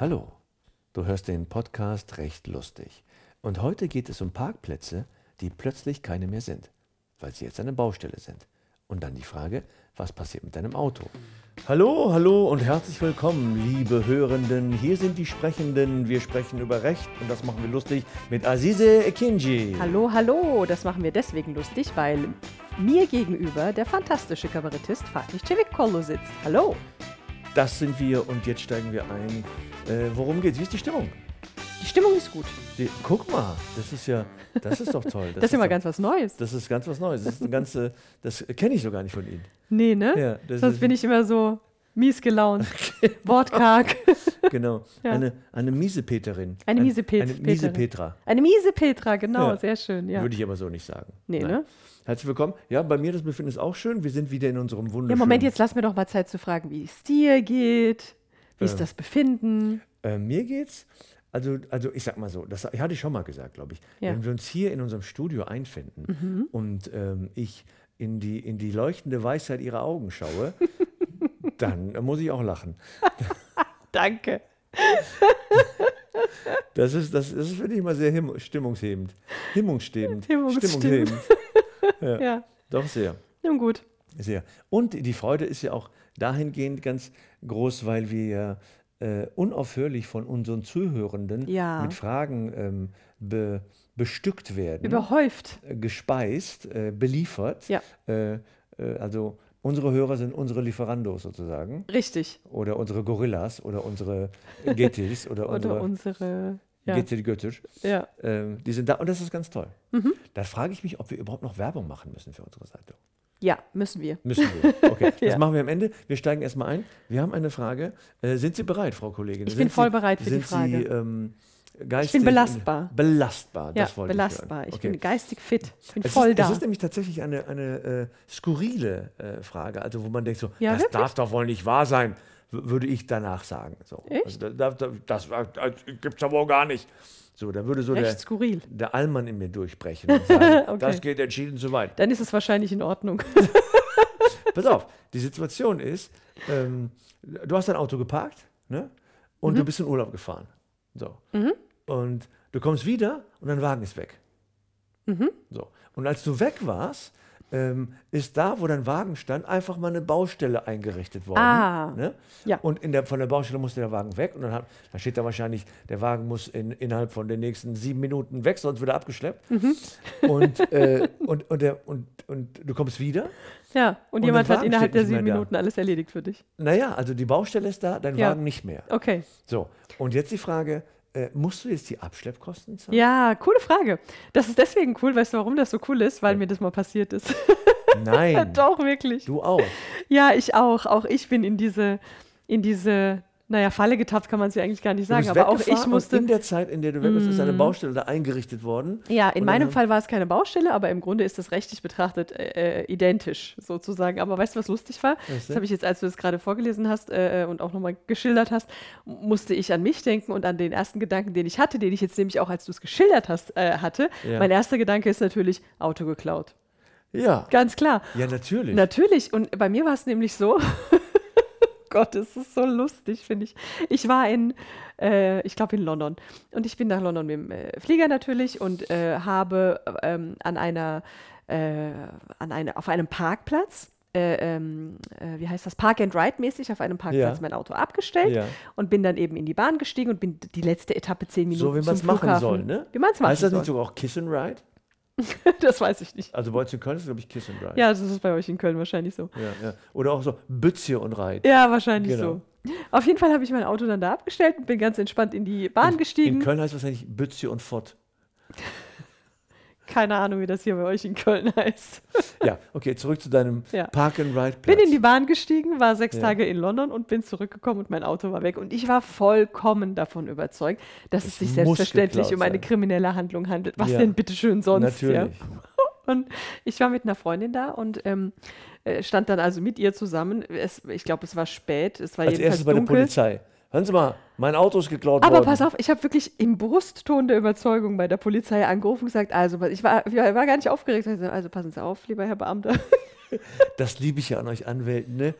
Hallo, du hörst den Podcast Recht lustig. Und heute geht es um Parkplätze, die plötzlich keine mehr sind, weil sie jetzt eine Baustelle sind. Und dann die Frage, was passiert mit deinem Auto? Hallo, hallo und herzlich willkommen, liebe Hörenden. Hier sind die Sprechenden. Wir sprechen über Recht und das machen wir lustig mit Azize Ekinji. Hallo, hallo, das machen wir deswegen lustig, weil mir gegenüber der fantastische Kabarettist Fatih Cevik-Kollo sitzt. Hallo. Das sind wir und jetzt steigen wir ein. Äh, worum geht's? Wie ist die Stimmung? Die Stimmung ist gut. Die, guck mal, das ist ja, das ist doch toll. Das, ist immer doch- ganz was Neues. Das ist ganz was Neues. Das ist eine ganze, das kenne ich so gar nicht von Ihnen. nee, ne? Ja, das Sonst bin ich immer so mies gelaunt, wortkarg. Genau. Ja. Eine, eine miese Peterin. Eine Ein- miese Pet- Eine miese. Petra. Eine miese Petra, genau, Ja. sehr schön, ja. Würde ich aber so nicht sagen. Nee, Nein. ne? Herzlich willkommen. Ja, bei mir das Befinden ist auch schön. Wir sind wieder in unserem wunderschönen. Ja, Moment, jetzt lass mir doch mal Zeit zu fragen, wie es dir geht, wie ist Ähm. das Befinden? Äh, mir geht's. Also, also ich sag mal so, das hatte ich schon mal gesagt, glaube ich. Ja. Mhm. Wenn wir uns hier in unserem Studio einfinden und ähm, ich in die, in die leuchtende Weisheit ihrer Augen schaue, dann muss ich auch lachen. Danke. Das ist, das, das finde ich immer sehr stimmungshebend. Himmungsstebend. Himmungsstimmend. Stimmungshebend. Ja, Doch sehr. nun gut. Sehr. Und die Freude ist ja auch dahingehend ganz groß, weil wir ja äh, unaufhörlich von unseren Zuhörenden Ja. mit Fragen ähm, be, bestückt werden, Überhäuft. äh, gespeist, äh, beliefert. Ja. Äh, äh, also unsere Hörer sind unsere Lieferandos sozusagen. Richtig. Oder unsere Gorillas oder unsere Gettys oder, Oder unsere unsere. Ja. Getty Göttisch. ja. Ähm, die sind da und das ist ganz toll. Mhm. Da frage ich mich, ob wir überhaupt noch Werbung machen müssen für unsere Seite. ja, müssen wir. Müssen wir. Okay, das Ja. machen wir am Ende. Wir steigen erstmal ein. Wir haben eine Frage. Äh, sind Sie bereit, Frau Kollegin? Ich sind bin voll Sie, bereit für die Frage. Sie, ähm, geistig belastbar. Belastbar, Ja, das wollte belastbar. ich Ich, hören. Okay. bin geistig fit. Ich bin es voll ist, da. Es ist nämlich tatsächlich eine, eine äh, skurrile äh, Frage, also wo man denkt so, Ja, das wirklich? darf doch wohl nicht wahr sein, würde ich danach sagen. So. Echt? Also, da, da, das das gibt es ja wohl gar nicht. So, da würde so der, Recht skurril. der Allmann in mir durchbrechen und sagen, Okay. das geht entschieden zu weit. Dann ist es wahrscheinlich in Ordnung. Pass auf, die Situation ist, ähm, du hast dein Auto geparkt ne? und Mhm. du bist in Urlaub gefahren. So. Und du kommst wieder und dein Wagen ist weg. Mhm. So. Und als du weg warst, ähm, ist da, wo dein Wagen stand, einfach mal eine Baustelle eingerichtet worden. Ah, ne? ja. Und der, von der Baustelle musste der Wagen weg und dann, hat, dann steht da wahrscheinlich, der Wagen muss in, innerhalb von den nächsten sieben Minuten weg, sonst wird er abgeschleppt. Mhm. Und, äh, und, und, der, und, und du kommst wieder Ja, und, Und jemand hat innerhalb der sieben da. Minuten alles erledigt für dich. Naja, also die Baustelle ist da, dein Ja. Wagen nicht mehr. Okay. So, und jetzt die Frage, äh, musst du jetzt die Abschleppkosten zahlen? Ja, coole Frage. Das ist deswegen cool. Weißt du, warum das so cool ist? Weil mir das mal passiert ist. Nein, Doch, wirklich. du auch. Ja, ich auch. Auch ich bin in diese, in diese, naja, Falle getappt, kann man sie eigentlich gar nicht Du sagen. Aber auch ich musste. Mm. in der Zeit, in der du weg bist, ist eine Baustelle da eingerichtet worden. Ja, in meinem Fall war es keine Baustelle, aber im Grunde ist das rechtlich betrachtet äh, äh, identisch sozusagen. Aber weißt du, was lustig war? Was Das denn? habe ich jetzt, als du es gerade vorgelesen hast äh, äh, und auch nochmal geschildert hast, musste ich an mich denken und an den ersten Gedanken, den ich hatte, den ich jetzt nämlich auch, als du es geschildert hast, äh, hatte. Ja. Mein erster Gedanke ist natürlich Auto geklaut. Ja, Ganz klar. ja, natürlich. Natürlich. Und bei mir war es nämlich so. Gott, es ist so lustig, finde ich. Ich war in, äh, ich glaube in London. Und ich bin nach London mit dem äh, Flieger natürlich und äh, habe ähm, an einer, äh, an eine, auf einem Parkplatz, äh, ähm, äh, wie heißt das, Park and Ride mäßig auf einem Parkplatz Ja. mein Auto abgestellt Ja. und bin dann eben in die Bahn gestiegen und bin die letzte Etappe zehn Minuten so wie man es machen soll, ne? Wie man es machen Heißt das soll. nicht sogar auch Kiss and Ride? das weiß ich nicht. Also bei uns in Köln ist es, glaube ich, Kiss and Ride. Ja, das ist bei euch in Köln wahrscheinlich so. ja, ja. Oder auch so Bützje und Ride. Ja, wahrscheinlich Genau. so. Auf jeden Fall habe ich mein Auto dann da abgestellt und bin ganz entspannt in die Bahn In gestiegen. Köln heißt es wahrscheinlich Bützje und Fott. Keine Ahnung, wie das hier bei euch in Köln heißt. Ja, okay, zurück zu deinem Ja. Park and Ride Bin in die Bahn gestiegen, war sechs Ja. Tage in London und bin zurückgekommen und mein Auto war weg. Und ich war vollkommen davon überzeugt, dass es, Es sich selbstverständlich um eine kriminelle Handlung handelt. Was Ja. denn bitteschön sonst? Natürlich. Und ich war mit einer Freundin da und ähm, äh, stand dann also mit ihr zusammen. Es, ich glaube, es war spät, es war Als jedenfalls erstes bei der. Polizei. Hören Sie mal, mein Auto ist geklaut Aber worden. pass auf, ich habe wirklich im Brustton der Überzeugung bei der Polizei angerufen und gesagt, also ich war, ich war gar nicht aufgeregt, also, also passen Sie auf, lieber Herr Beamter. Das liebe ich ja an euch Anwälten. Ne?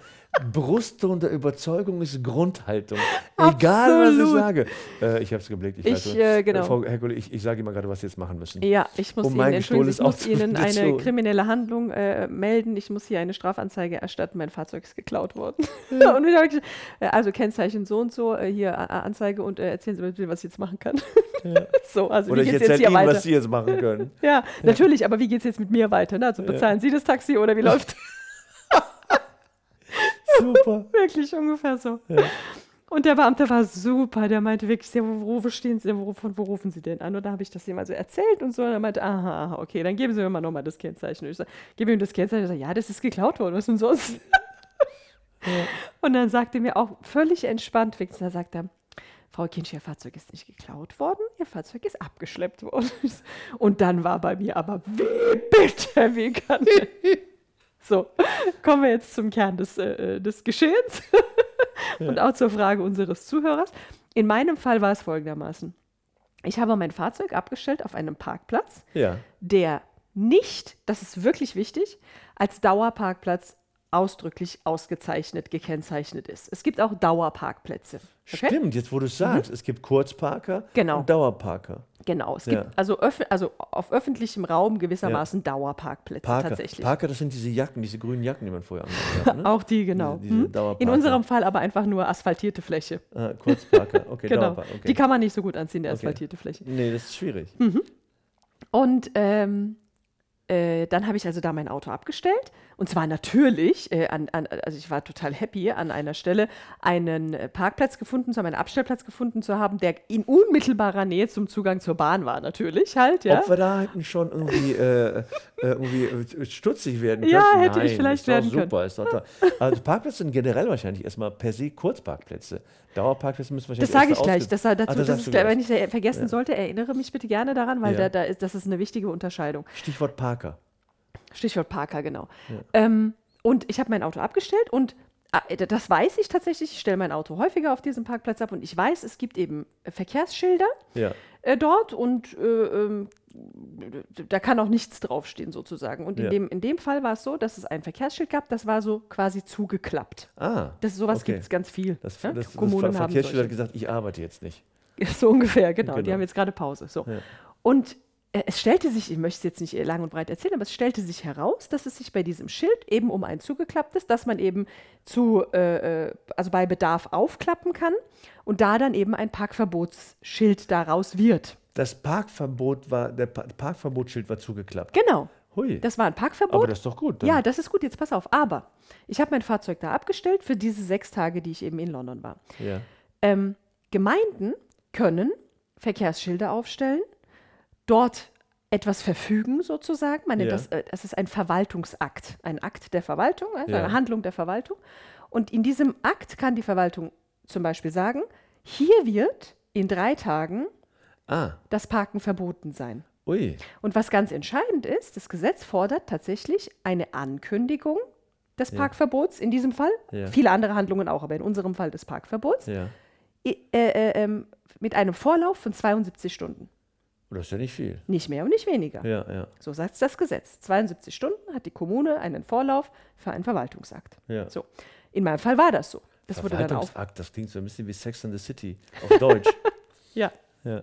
Brustton der Überzeugung ist Grundhaltung. Egal, was ich Absolut. sage. Äh, ich habe es geblickt. Ich, Ich, weiß, äh, genau. Frau Herkule, ich, ich sage immer gerade, was Sie jetzt machen müssen. Ja, ich muss Um Ihnen, mein entschuldigen ich muss Ihnen eine kriminelle Handlung äh, melden. Ich muss hier eine Strafanzeige erstatten. Mein Fahrzeug ist geklaut worden. und ich äh, also Kennzeichen so und so, äh, hier Anzeige und äh, erzählen Sie mir bitte, was ich jetzt machen kann. so, also Oder wie ich geht's jetzt erzähle hier Ihnen, weiter? was Sie jetzt machen können. Ja, natürlich, aber wie geht es jetzt mit mir weiter? Ne? Also bezahlen Sie das Taxi oder wie läuft Super. Wirklich ungefähr so. Und der Beamte war super, der meinte wirklich, ja, wo, wo stehen Sie denn, wo, von wo rufen Sie denn an? Und da habe ich das ihm also erzählt und so. Und er meinte, aha, aha, okay, dann geben Sie mir mal nochmal das Kennzeichen. Und ich sage, gebe ihm das Kennzeichen. Ich sage, ja, das ist geklaut worden, was denn sonst? Und dann sagte er mir auch völlig entspannt, wenigstens, da sagt er, Frau Kinsch, Ihr Fahrzeug ist nicht geklaut worden, Ihr Fahrzeug ist abgeschleppt worden. Und dann war bei mir aber, wie bitte, wie kann So, kommen wir jetzt zum Kern des, äh, des Geschehens und auch zur Frage unseres Zuhörers. In meinem Fall war es folgendermaßen. Ich habe mein Fahrzeug abgestellt auf einem Parkplatz, Ja. der nicht, das ist wirklich wichtig, als Dauerparkplatz ausdrücklich ausgezeichnet, gekennzeichnet ist. Es gibt auch Dauerparkplätze. Okay? Stimmt, jetzt wo du es sagst, es gibt Kurzparker Genau. und Dauerparker. Genau, es Ja. gibt also, also auf öffentlichem Raum gewissermaßen Dauerparkplätze Parker. tatsächlich. Parker, das sind diese Jacken, diese grünen Jacken, die man vorher angehabt hat. Ne? Auch die, genau. Diese- diese Hm? In unserem Fall aber einfach nur asphaltierte Fläche. Ah, Kurzparker, okay, Genau. Dauerparker. Okay. Die kann man nicht so gut anziehen, die Okay. asphaltierte Fläche. nee, das ist schwierig. Und ähm, äh, dann habe ich also da mein Auto abgestellt. Und zwar natürlich, äh, an, an, also ich war total happy, an einer Stelle einen äh, Parkplatz gefunden zu haben, einen Abstellplatz gefunden zu haben, der in unmittelbarer Nähe zum Zugang zur Bahn war, natürlich halt, ja. Ob wir da hätten schon irgendwie, äh, äh, irgendwie äh, stutzig werden können? Ja, hätte ich Nein, vielleicht ist doch werden können. super, Ist doch toll. Also Parkplätze sind generell wahrscheinlich erstmal per se Kurzparkplätze. Dauerparkplätze müssen wahrscheinlich Das sage ich gleich. Das, dazu, Ah, das das der- gleich. wenn ich es vergessen sollte, erinnere mich bitte gerne daran, weil Ja. da, da ist, das ist eine wichtige Unterscheidung. Stichwort Parker. Stichwort Parker, genau. Ähm, und ich habe mein Auto abgestellt und äh, das weiß ich tatsächlich. Ich stelle mein Auto häufiger auf diesem Parkplatz ab und ich weiß, es gibt eben äh, Verkehrsschilder Ja. äh, dort und äh, ähm, da kann auch nichts draufstehen sozusagen. Und in, Ja. dem, in dem Fall war es so, dass es ein Verkehrsschild gab, das war so quasi zugeklappt. Ah. Das, sowas okay. gibt es ganz viel. Das, ne? das, Kommunen das haben Verkehrsschild hat gesagt, ich arbeite jetzt nicht. So ungefähr, genau. Die Genau. haben jetzt gerade Pause. So. Ja. Und es stellte sich, ich möchte es jetzt nicht lang und breit erzählen, aber es stellte sich heraus, dass es sich bei diesem Schild eben um ein zugeklapptes, dass man eben zu, äh, äh, also bei Bedarf aufklappen kann und da dann eben ein Parkverbotsschild daraus wird. Das Parkverbot war, der pa Parkverbotsschild war zugeklappt. Genau. Hui. Das war ein Parkverbot. Aber das ist doch gut. dann. Ja, das ist gut, jetzt pass auf. Aber ich habe mein Fahrzeug da abgestellt für diese sechs Tage, die ich eben in London war. ja. Ähm, Gemeinden können Verkehrsschilder aufstellen, dort etwas verfügen sozusagen. Man nennt Ja. das, äh, das ist ein Verwaltungsakt, ein Akt der Verwaltung, also Ja. eine Handlung der Verwaltung. Und in diesem Akt kann die Verwaltung zum Beispiel sagen, hier wird in drei Tagen Ah, das Parken verboten sein. ui. Und was ganz entscheidend ist, das Gesetz fordert tatsächlich eine Ankündigung des Parkverbots in diesem Fall. Ja. Viele andere Handlungen auch, aber in unserem Fall des Parkverbots. Ja. Äh, äh, ähm, mit einem Vorlauf von 72 Stunden. Das ist ja nicht viel. Nicht mehr und nicht weniger. Ja, ja, So sagt das Gesetz. 72 Stunden hat die Kommune einen Vorlauf für einen Verwaltungsakt. ja. So. In meinem Fall war das so. Das wurde dann auf. Verwaltungsakt, das klingt so ein bisschen wie Sex and the City auf Deutsch. Ja. ja.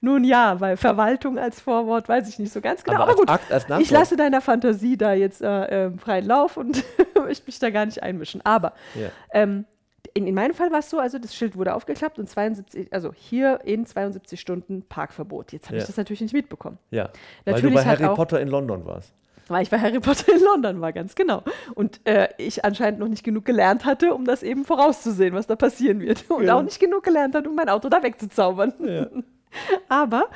Nun ja, weil Verwaltung als Vorwort weiß ich nicht so ganz genau. Aber Aber, als gut, Akt, als ich lasse deiner Fantasie da jetzt äh, äh, freien Lauf und möchte mich da gar nicht einmischen. Aber Ja. ähm, in, in meinem Fall war es so, also das Schild wurde aufgeklappt und 72, also hier in 72 Stunden Parkverbot. Jetzt habe Ja. ich das natürlich nicht mitbekommen. ja. Weil Natürlich du bei Harry Potter in London warst. Weil ich bei Harry Potter in London war, ganz genau. Und äh, ich anscheinend noch nicht genug gelernt hatte, um das eben vorauszusehen, was da passieren wird. Und Ja. auch nicht genug gelernt hat, um mein Auto da wegzuzaubern. Ja. Aber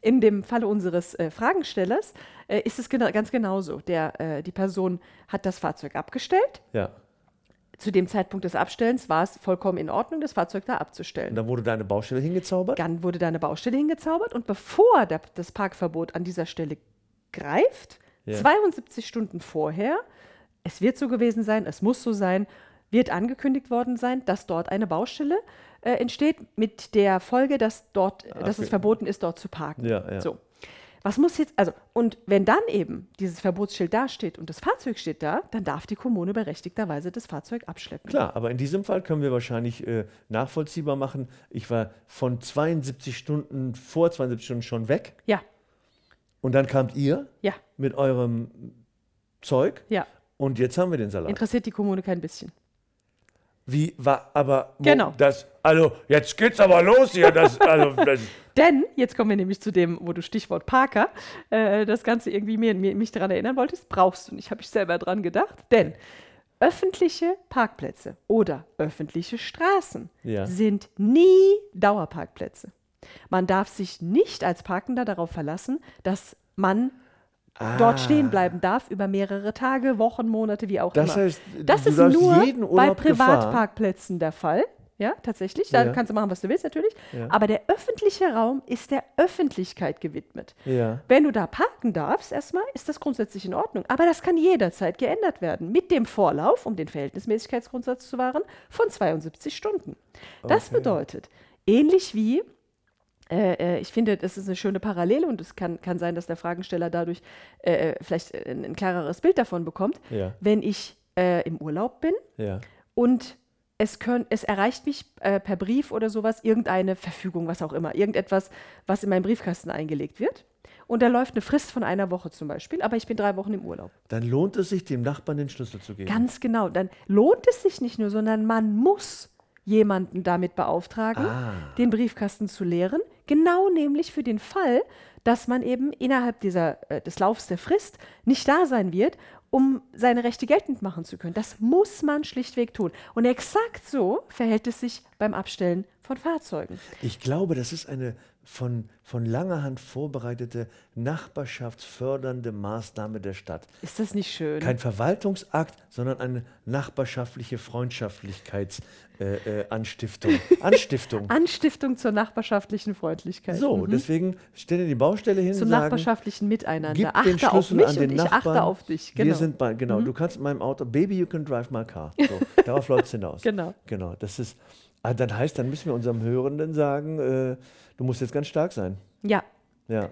in dem Falle unseres äh, Fragenstellers äh, ist es gena ganz genauso. Der, äh, die Person hat das Fahrzeug abgestellt. Ja. Zu dem Zeitpunkt des Abstellens war es vollkommen in Ordnung, das Fahrzeug da Und abzustellen. dann wurde deine Baustelle hingezaubert? Dann wurde da eine Baustelle hingezaubert und bevor der, das Parkverbot an dieser Stelle greift, Ja. 72 Stunden vorher, es wird so gewesen sein, es muss so sein, wird angekündigt worden sein, dass dort eine Baustelle äh, entsteht, mit der Folge, dass, dort, dass okay. es verboten ist, dort zu parken. Ja, ja. So. Was muss jetzt, also, und wenn dann eben dieses Verbotsschild dasteht und das Fahrzeug steht da, dann darf die Kommune berechtigterweise das Fahrzeug abschleppen. Klar, aber in diesem Fall können wir wahrscheinlich äh, nachvollziehbar machen. Ich war von 72 Stunden vor 72 Stunden schon weg Ja, und dann kamt ihr ja, mit eurem Zeug ja. und jetzt haben wir den Salat. Interessiert die Kommune kein bisschen. Wie war aber wo Genau. das? Also jetzt geht's aber los hier. Das, also, das, Denn, jetzt kommen wir nämlich zu dem, wo du Stichwort Parker, äh, das Ganze irgendwie mir, mir, mich daran erinnern wolltest, brauchst du nicht, habe ich selber dran gedacht. Denn öffentliche Parkplätze oder öffentliche Straßen Ja. sind nie Dauerparkplätze. Man darf sich nicht als Parkender darauf verlassen, dass man dort stehen bleiben darf über mehrere Tage, Wochen, Monate, wie auch Ah. Das immer. heißt, das ist nur bei Privatparkplätzen der Fall. Ja, tatsächlich. Da Ja. kannst du machen, was du willst, natürlich. Ja. Aber der öffentliche Raum ist der Öffentlichkeit gewidmet. Ja. Wenn du da parken darfst, erstmal, ist das grundsätzlich in Ordnung. Aber das kann jederzeit geändert werden. Mit dem Vorlauf, um den Verhältnismäßigkeitsgrundsatz zu wahren, von 72 Stunden. Das Okay. bedeutet, ähnlich wie, äh, äh, ich finde, das ist eine schöne Parallele und es kann, kann sein, dass der Fragensteller dadurch äh, äh, vielleicht äh, ein, ein klareres Bild davon bekommt. Ja. Wenn ich äh, im Urlaub bin Ja. und es, könnt, es erreicht mich äh, per Brief oder sowas irgendeine Verfügung, was auch immer, irgendetwas, was in meinen Briefkasten eingelegt wird. Und da läuft eine Frist von einer Woche zum Beispiel, aber ich bin drei Wochen im Urlaub. Dann lohnt es sich, dem Nachbarn den Schlüssel zu geben. Ganz genau. Dann lohnt es sich nicht nur, sondern man muss jemanden damit beauftragen, Ah. den Briefkasten zu leeren. Genau nämlich für den Fall, dass man eben innerhalb dieser, äh, des Laufs der Frist nicht da sein wird, um seine Rechte geltend machen zu können. Das muss man schlichtweg tun. Und exakt so verhält es sich beim Abstellen von Fahrzeugen. Ich glaube, das ist eine von, von langer Hand vorbereitete nachbarschaftsfördernde Maßnahme der Stadt. Ist das nicht schön? Kein Verwaltungsakt, sondern eine nachbarschaftliche Freundschaftlichkeitsanstiftung. Äh, äh, Anstiftung. Anstiftung. Zur nachbarschaftlichen Freundlichkeit. So, Mhm. deswegen stell dir die Baustelle hin Zum sagen, nachbarschaftlichen Miteinander. gib achte den auf Schlüssel mich an den und ich Nachbarn. achte auf dich. Genau. Wir sind bei, genau, du kannst in meinem Auto, Baby, you can drive my car. So, darauf läuft es hinaus. Genau. Genau, das ist, ah, dann heißt, dann müssen wir unserem Hörenden sagen, äh, du musst jetzt ganz stark sein. ja, Ja.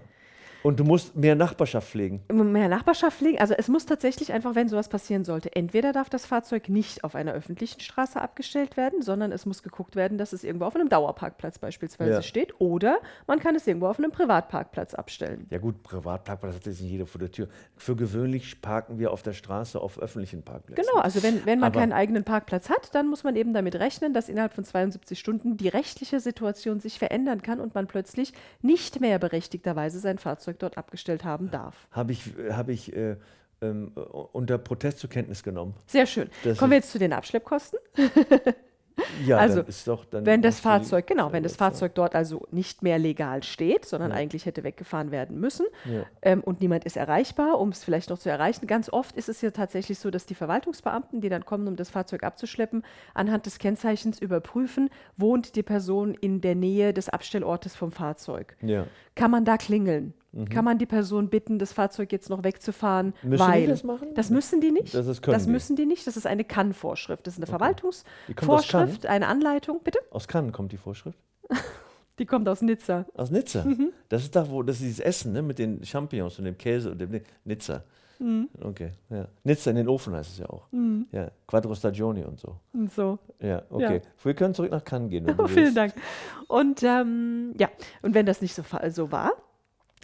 Und du musst mehr Nachbarschaft pflegen. mehr Nachbarschaft legen. Also es muss tatsächlich einfach, wenn sowas passieren sollte, entweder darf das Fahrzeug nicht auf einer öffentlichen Straße abgestellt werden, sondern es muss geguckt werden, dass es irgendwo auf einem Dauerparkplatz beispielsweise Ja. steht. Oder man kann es irgendwo auf einem Privatparkplatz abstellen. Ja gut, Privatparkplatz hat jetzt nicht jeder vor der Tür. Für gewöhnlich parken wir auf der Straße auf öffentlichen Parkplätzen. Genau, also wenn, wenn man Aber- keinen eigenen Parkplatz hat, dann muss man eben damit rechnen, dass innerhalb von 72 Stunden die rechtliche Situation sich verändern kann und man plötzlich nicht mehr berechtigterweise sein Fahrzeug dort abgestellt haben darf. Habe ich, hab ich äh, äh, unter Protest zur Kenntnis genommen. Sehr schön. Das Kommen wir jetzt zu den Abschleppkosten. Ja, Also, ist doch dann Wenn das Fahrzeug, genau, wenn das Fahrzeug dort also nicht mehr legal steht, sondern Ja. eigentlich hätte weggefahren werden müssen Ja. ähm, und niemand ist erreichbar, um es vielleicht noch zu erreichen. Ganz oft ist es ja tatsächlich so, dass die Verwaltungsbeamten, die dann kommen, um das Fahrzeug abzuschleppen, anhand des Kennzeichens überprüfen, wohnt die Person in der Nähe des Abstellortes vom Fahrzeug. Kann man da klingeln? Kann man die Person bitten, das Fahrzeug jetzt noch wegzufahren? Mhm. Müssen die weil das machen? Das müssen die nicht. Das ist- können das die. müssen die nicht. Das ist eine Kann-Vorschrift. Das ist eine Die aus Verwaltungsvorschrift, eine Anleitung. Bitte? Aus Cannes kommt die Vorschrift. Die kommt aus Nizza. Aus Nizza. Mhm. Das ist da, wo das ist dieses Essen, ne, mit den Champignons und dem Käse und dem Nizza. Mhm. Okay, ja. Nizza in den Ofen heißt es ja auch. Ja, Quattro Stagioni und so. Und so. Ja, okay. Wir können zurück nach Cannes gehen. Oh, vielen. Dank. Und ähm, ja, und wenn das nicht so, so war,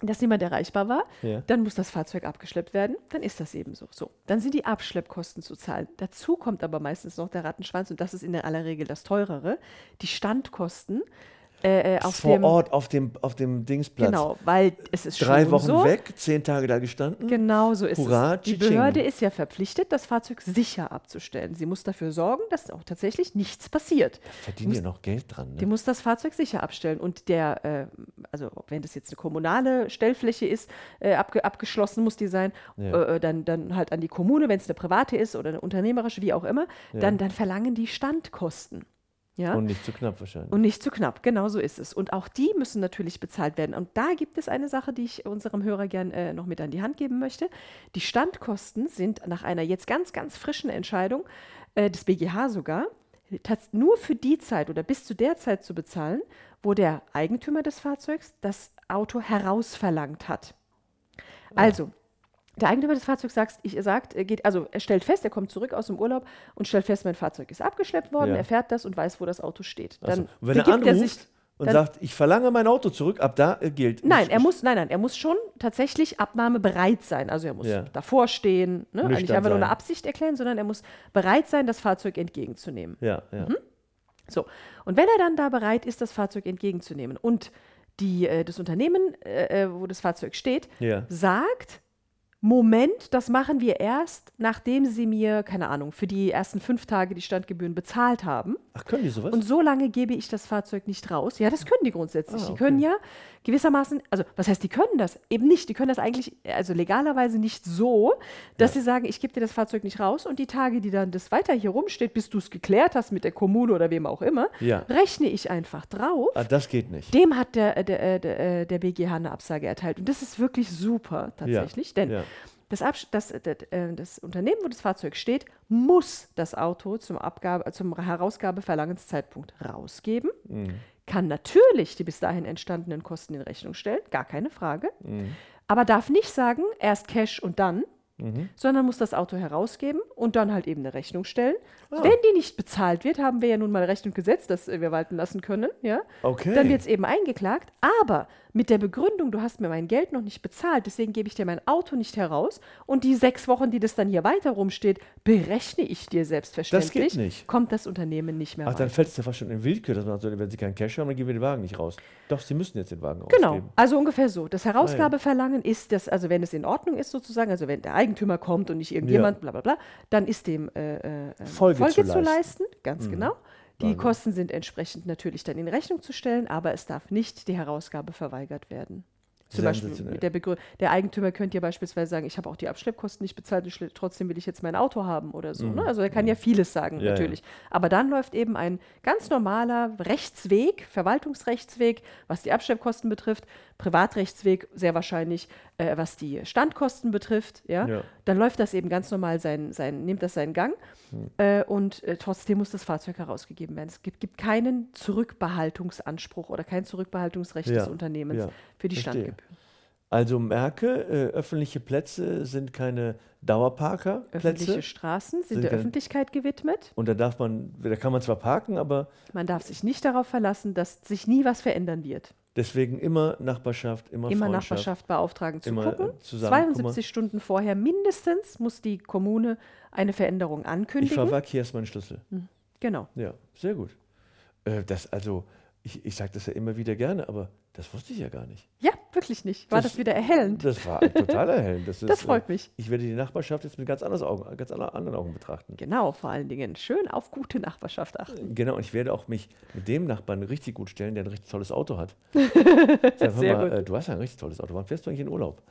dass niemand erreichbar war, Ja. dann muss das Fahrzeug abgeschleppt werden. Dann ist das eben so. So, dann sind die Abschleppkosten zu zahlen. Dazu kommt aber meistens noch der Rattenschwanz und das ist in aller Regel das teurere, die Standkosten äh, äh, auf Vor dem Ort auf dem, auf dem Dingsplatz. Genau, weil es ist Drei Wochen so. weg, zehn Tage da gestanden. Genau so ist Hurra, es. Die. Behörde ist ja verpflichtet, das Fahrzeug sicher abzustellen. Sie muss dafür sorgen, dass auch tatsächlich nichts passiert. Verdienen die noch Geld dran. Die Ne? muss das Fahrzeug sicher abstellen. Und der, äh, also wenn das jetzt eine kommunale Stellfläche ist, äh, abge abgeschlossen muss die sein, Ja. äh, dann, dann halt an die Kommune, wenn es eine private ist oder eine unternehmerische, wie auch immer, dann, dann verlangen die Standkosten. Ja? Und nicht zu knapp wahrscheinlich. Und nicht zu knapp, genau so ist es. Und auch die müssen natürlich bezahlt werden. Und da gibt es eine Sache, die ich unserem Hörer gern äh, noch mit an die Hand geben möchte. Die Standkosten sind nach einer jetzt ganz, ganz frischen Entscheidung äh, des BGH sogar nur für die Zeit oder bis zu der Zeit zu bezahlen, wo der Eigentümer des Fahrzeugs das Auto herausverlangt hat. Also, der Eigentümer des Fahrzeugs sagt, ich, er sagt, er geht, also er stellt fest, er kommt zurück aus dem Urlaub und stellt fest, mein Fahrzeug ist abgeschleppt worden, Ja. er fährt das und weiß, wo das Auto steht. Ach so. Dann Und wenn er anruft sich- und dann- sagt, ich verlange mein Auto zurück, ab da äh, gilt. Nein, nicht- er muss, nein, nein, er muss schon tatsächlich abnahmebereit sein. Also er muss Ja. davor stehen, ne? Nüchtern nicht einfach nur eine. Absicht erklären, sondern er muss bereit sein, das Fahrzeug entgegenzunehmen. Ja, ja. Mhm. So, und wenn er dann da bereit ist, das Fahrzeug entgegenzunehmen und die, äh, das Unternehmen, äh, äh, wo das Fahrzeug steht, Ja. sagt, Moment, das machen wir erst, nachdem Sie mir, keine Ahnung, für die ersten fünf Tage die Standgebühren bezahlt haben. Ach, können die sowas? Und so lange gebe ich das Fahrzeug nicht raus. Ja, das können die grundsätzlich. Ah, Die okay. können ja gewissermaßen, also was heißt, die können das? Eben nicht. Die können das eigentlich, also legalerweise nicht so, dass sie sagen, ich gebe dir das Fahrzeug nicht raus und die Tage, die dann das weiter hier rumsteht, bis du es geklärt hast mit der Kommune oder wem auch immer, Ja. rechne ich einfach drauf. ah, das geht nicht. Dem hat der, äh, der, äh, der, äh, der BGH eine Absage erteilt. Und das ist wirklich super tatsächlich, denn Ja. das, Absch das, das, äh, das Unternehmen, wo das Fahrzeug steht, muss das Auto zum, Abgabe, zum Herausgabeverlangenszeitpunkt rausgeben, Mhm. Kann natürlich die bis dahin entstandenen Kosten in Rechnung stellen, gar keine Frage, Mhm. aber darf nicht sagen, erst Cash und dann, Mhm. sondern muss das Auto herausgeben und dann halt eben eine Rechnung stellen. Ah. Wenn die nicht bezahlt wird, haben wir ja nun mal Recht und Gesetz, das äh, wir walten lassen können, ja. Okay. Dann wird es eben eingeklagt, aber mit der Begründung, du hast mir mein Geld noch nicht bezahlt, deswegen gebe ich dir mein Auto nicht heraus und die sechs Wochen, die das dann hier weiter rumsteht, berechne ich dir selbstverständlich. nicht. Kommt das Unternehmen nicht mehr Ach, dann weiter. fällt es ja fast schon in Willkür, dass man sagt, wenn sie keinen Cash haben, dann geben wir den Wagen nicht raus. Doch, sie müssen jetzt den Wagen Genau, ausgeben. also ungefähr so. Das Herausgabeverlangen ist, das, also wenn es in Ordnung ist sozusagen, also wenn der Eigentümer kommt und nicht irgendjemand, bla bla bla, dann ist dem äh, äh, äh, Folge zu leisten. leisten, ganz genau. Die Wahnsinn. Kosten sind entsprechend natürlich dann in Rechnung zu stellen, aber es darf nicht die Herausgabe verweigert werden. Zum Beispiel der Begründung, der Eigentümer könnte ja beispielsweise sagen, ich habe auch die Abschleppkosten nicht bezahlt, und trotzdem will ich jetzt mein Auto haben oder so. Ne? Also er kann ja vieles sagen, Mhm. Ja, ja. natürlich. Aber dann läuft eben ein ganz normaler Rechtsweg, Verwaltungsrechtsweg, was die Abschleppkosten betrifft, Privatrechtsweg sehr wahrscheinlich, äh, was die Standkosten betrifft. Ja? Ja. Dann läuft das eben ganz normal sein, sein nimmt das seinen Gang Hm. äh, und äh, trotzdem muss das Fahrzeug herausgegeben werden. Es gibt, gibt keinen Zurückbehaltungsanspruch oder kein Zurückbehaltungsrecht Ja, des Unternehmens ja, für die verstehe. Standgebühren. Also merke, äh, öffentliche Plätze sind keine Dauerparkerplätze. Öffentliche Straßen sind Sind der Öffentlichkeit gewidmet. Und da darf man, da kann man zwar parken, aber Man darf sich nicht darauf verlassen, dass sich nie was verändern wird. Deswegen immer Nachbarschaft, immer, Immer Freundschaft. Nachbarschaft beauftragen zu Immer, gucken. äh, zusammen, 72 Stunden vorher mindestens muss die Kommune eine Veränderung Ich ankündigen. verwacke, hier ist mein Schlüssel. Genau. Ja, sehr gut. Äh, das, also, ich, ich sage das ja immer wieder gerne, aber das wusste ich ja gar nicht. Ja, wirklich nicht. War das, Das- wieder erhellend? Das war total erhellend. Das, ist, Das freut äh, mich. Ich werde die Nachbarschaft jetzt mit ganz, Augen, ganz anderen Augen betrachten. Genau, vor allen Dingen schön auf gute Nachbarschaft achten. Genau, und ich werde auch mich mit dem Nachbarn richtig gut stellen, der ein richtig tolles Auto hat. Sag, Sehr mal, gut. äh, du hast ja ein richtig tolles Auto. Wann fährst du eigentlich in Urlaub?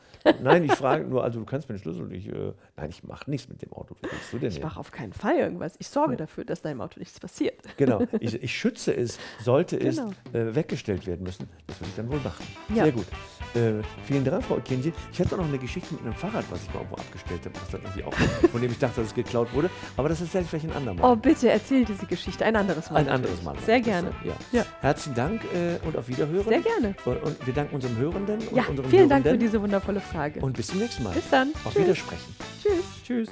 Nein, ich frage nur, also du kannst mir den Schlüssel nicht. Äh, nein, ich mache nichts mit dem Auto. Was willst du denn Ich mache auf keinen Fall irgendwas. Ich sorge dafür, dass deinem Auto nichts passiert. Genau, ich, ich schütze es, sollte Genau. es äh, weggestellt werden müssen. Das würde ich dann wohl machen. Ja. Sehr gut. Äh, vielen Dank, Frau Kenji. Ich hätte noch eine Geschichte mit einem Fahrrad, was ich mal irgendwo abgestellt habe, was dann irgendwie auch, von dem ich dachte, dass es geklaut wurde. Aber das erzähle ich vielleicht ein andermal. Oh, bitte erzähl diese Geschichte ein anderes Mal. ein natürlich. anderes Mal. Sehr gerne. Ja. Ja. Herzlichen Dank äh, und auf Wiederhören. Sehr gerne. Und, wir danken unserem Hörenden und Ja, unseren vielen Dank für Hörenden. diese wundervolle Frage. Und bis zum nächsten Mal. Bis dann. Auf Tschüss. Wiedersprechen. Tschüss. Tschüss.